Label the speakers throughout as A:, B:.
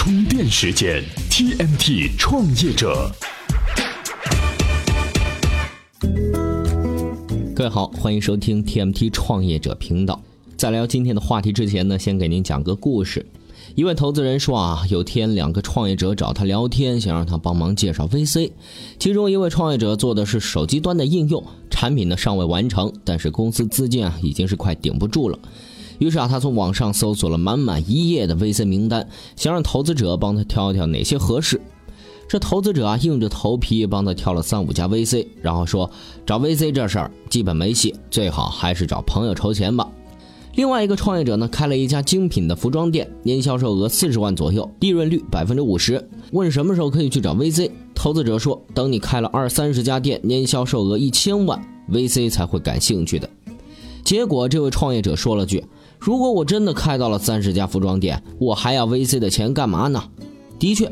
A: 充电时间，TMT 创业者。
B: 各位好，欢迎收听 TMT 创业者频道。在聊今天的话题之前呢，先给您讲个故事。一位投资人说啊，有天两个创业者找他聊天，想让他帮忙介绍 VC。其中一位创业者做的是手机端的应用，产品呢尚未完成，但是公司资金啊已经是快顶不住了。于是啊，他从网上搜索了满满一页的 VC 名单，想让投资者帮他挑一挑哪些合适。这投资者啊，硬着头皮帮他挑了三五家 VC，然后说找 VC 这事儿基本没戏，最好还是找朋友筹钱吧。另外一个创业者呢，开了一家精品的服装店，年销售额四十万左右，利润率百分之五十。问什么时候可以去找 VC？投资者说，等你开了二三十家店，年销售额一千万，VC 才会感兴趣的。结果这位创业者说了句。如果我真的开到了三十家服装店，我还要 VC 的钱干嘛呢？的确，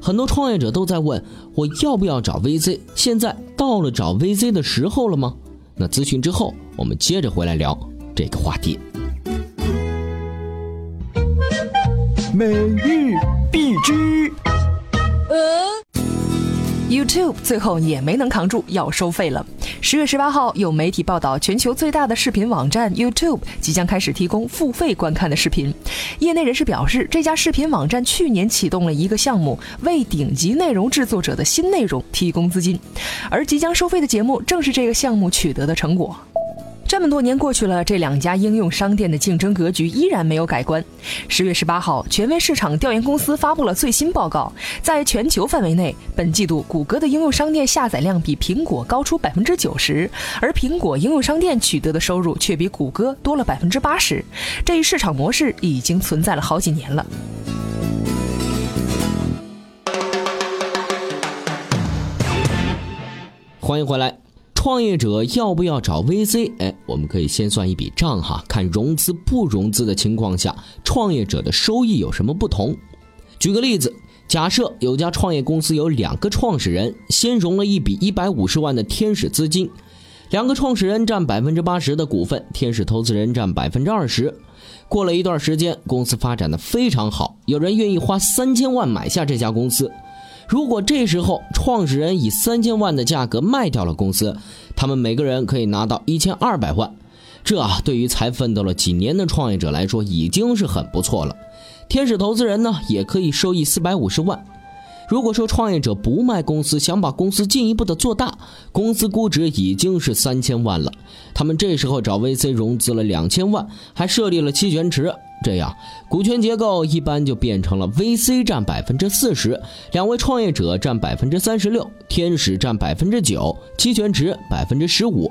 B: 很多创业者都在问我要不要找 VC。现在到了找 VC 的时候了吗？那咨询之后，我们接着回来聊这个话题。
A: 每
C: YouTube 最后也没能扛住，要收费了。十月十八号，有媒体报道，全球最大的视频网站 YouTube 即将开始提供付费观看的视频。业内人士表示，这家视频网站去年启动了一个项目，为顶级内容制作者的新内容提供资金，而即将收费的节目正是这个项目取得的成果。这么多年过去了，这两家应用商店的竞争格局依然没有改观。十月十八号，权威市场调研公司发布了最新报告，在全球范围内，本季度谷歌的应用商店下载量比苹果高出百分之九十，而苹果应用商店取得的收入却比谷歌多了百分之八十。这一市场模式已经存在了好几年了。
B: 欢迎回来。创业者要不要找 VC？哎，我们可以先算一笔账哈，看融资不融资的情况下，创业者的收益有什么不同。举个例子，假设有家创业公司有两个创始人，先融了一笔一百五十万的天使资金，两个创始人占百分之八十的股份，天使投资人占百分之二十。过了一段时间，公司发展的非常好，有人愿意花三千万买下这家公司。如果这时候创始人以三千万的价格卖掉了公司，他们每个人可以拿到一千二百万，这对于才奋斗了几年的创业者来说已经是很不错了。天使投资人呢也可以收益四百五十万。如果说创业者不卖公司，想把公司进一步的做大，公司估值已经是三千万了，他们这时候找 VC 融资了两千万，还设立了期权池。这样，股权结构一般就变成了 VC 占百分之四十，两位创业者占百分之三十六，天使占百分之九，期权值百分之十五。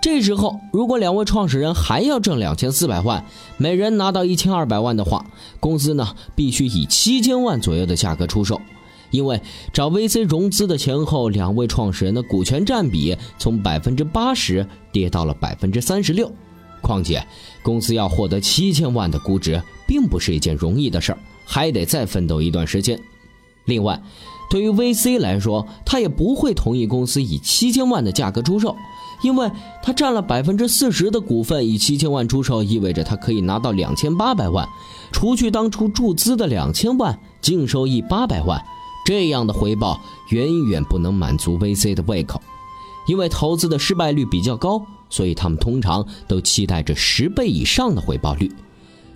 B: 这时候，如果两位创始人还要挣两千四百万，每人拿到一千二百万的话，公司呢必须以七千万左右的价格出售，因为找 VC 融资的前后，两位创始人的股权占比从百分之八十跌到了百分之三十六。况且，公司要获得七千万的估值，并不是一件容易的事儿，还得再奋斗一段时间。另外，对于 VC 来说，他也不会同意公司以七千万的价格出售，因为他占了百分之四十的股份，以七千万出售意味着他可以拿到两千八百万，除去当初注资的两千万，净收益八百万，这样的回报远远不能满足 VC 的胃口，因为投资的失败率比较高。所以他们通常都期待着十倍以上的回报率。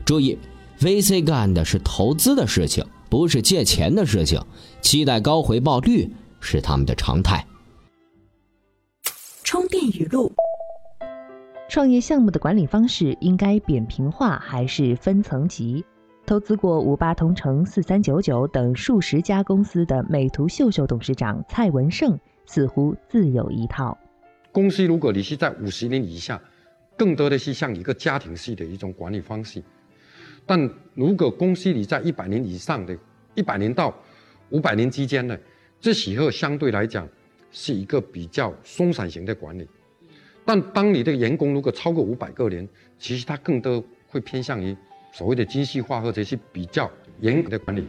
B: 注意，VC 干的是投资的事情，不是借钱的事情，期待高回报率是他们的常态。
D: 充电语录：创业项目的管理方式应该扁平化还是分层级？投资过五八同城、四三九九等数十家公司的美图秀秀董事长蔡文胜似乎自有一套。
E: 公司如果你是在五十年以下，更多的是像一个家庭式的一种管理方式；但如果公司你在一百年以上的，一百年到五百年之间呢，这时候相对来讲是一个比较松散型的管理。但当你的员工如果超过五百个人，其实他更多会偏向于所谓的精细化或者是比较严格的管理。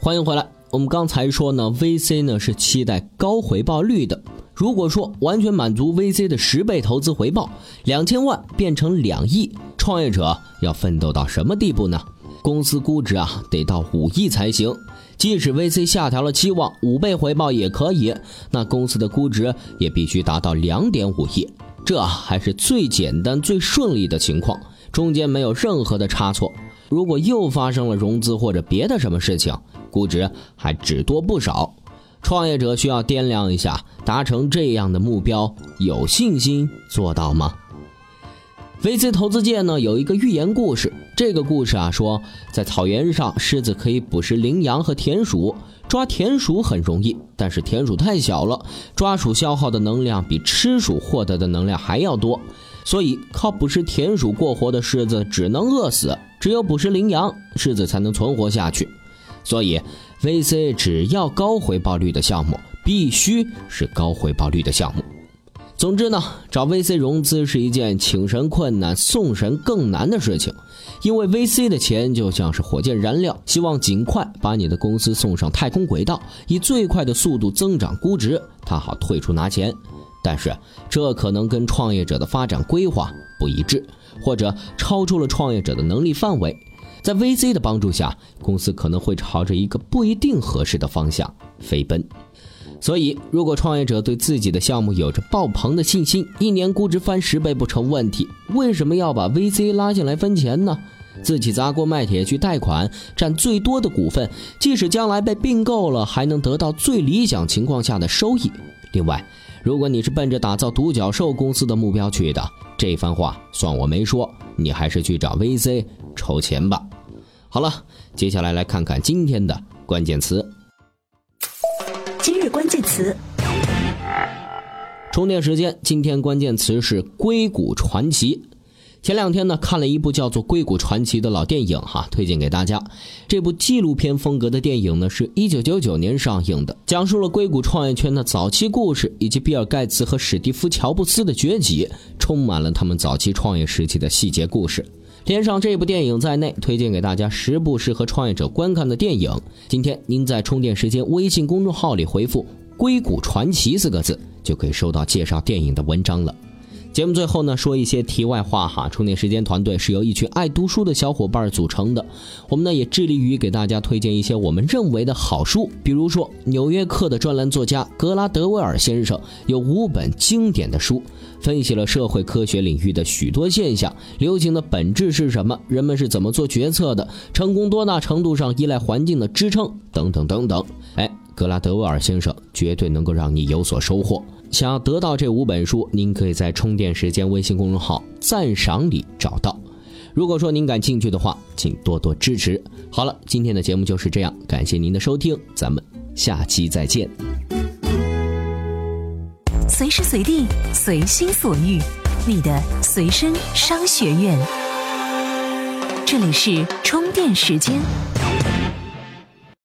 B: 欢迎回来。我们刚才说呢，VC 呢是期待高回报率的。如果说完全满足 VC 的十倍投资回报，两千万变成两亿。创业者要奋斗到什么地步呢？公司估值啊得到五亿才行。即使 VC 下调了期望，五倍回报也可以，那公司的估值也必须达到两点五亿。这还是最简单、最顺利的情况，中间没有任何的差错。如果又发生了融资或者别的什么事情，估值还只多不少。创业者需要掂量一下，达成这样的目标，有信心做到吗？VC 投资界呢有一个寓言故事，这个故事啊说，在草原上，狮子可以捕食羚羊和田鼠。抓田鼠很容易，但是田鼠太小了，抓鼠消耗的能量比吃鼠获得的能量还要多，所以靠捕食田鼠过活的狮子只能饿死，只有捕食羚羊，狮子才能存活下去。所以，VC 只要高回报率的项目，必须是高回报率的项目。总之呢，找 VC 融资是一件请神困难、送神更难的事情，因为 VC 的钱就像是火箭燃料，希望尽快把你的公司送上太空轨道，以最快的速度增长估值，他好退出拿钱。但是这可能跟创业者的发展规划不一致，或者超出了创业者的能力范围。在 VC 的帮助下，公司可能会朝着一个不一定合适的方向飞奔。所以，如果创业者对自己的项目有着爆棚的信心，一年估值翻十倍不成问题，为什么要把 VC 拉进来分钱呢？自己砸锅卖铁去贷款，占最多的股份，即使将来被并购了，还能得到最理想情况下的收益。另外，如果你是奔着打造独角兽公司的目标去的，这番话算我没说，你还是去找 VC 筹钱吧。好了，接下来来看看今天的关键词。
F: 今日关词：
B: 充电时间。今天关键词是《硅谷传奇》。前两天呢，看了一部叫做《硅谷传奇》的老电影，哈，推荐给大家。这部纪录片风格的电影呢，是一九九九年上映的，讲述了硅谷创业圈的早期故事，以及比尔盖茨和史蒂夫乔布斯的崛起，充满了他们早期创业时期的细节故事。连上这部电影在内，推荐给大家十部适合创业者观看的电影。今天您在充电时间微信公众号里回复“硅谷传奇”四个字，就可以收到介绍电影的文章了。节目最后呢，说一些题外话哈。充电时间团队是由一群爱读书的小伙伴组成的，我们呢也致力于给大家推荐一些我们认为的好书。比如说，《纽约客》的专栏作家格拉德威尔先生有五本经典的书，分析了社会科学领域的许多现象，流行的本质是什么，人们是怎么做决策的，成功多大程度上依赖环境的支撑，等等等等。哎，格拉德威尔先生绝对能够让你有所收获。想要得到这五本书，您可以在充电时间微信公众号赞赏里找到。如果说您感兴趣的话，请多多支持。好了，今天的节目就是这样，感谢您的收听，咱们下期再见。
F: 随时随地，随心所欲，你的随身商学院。这里是充电时间。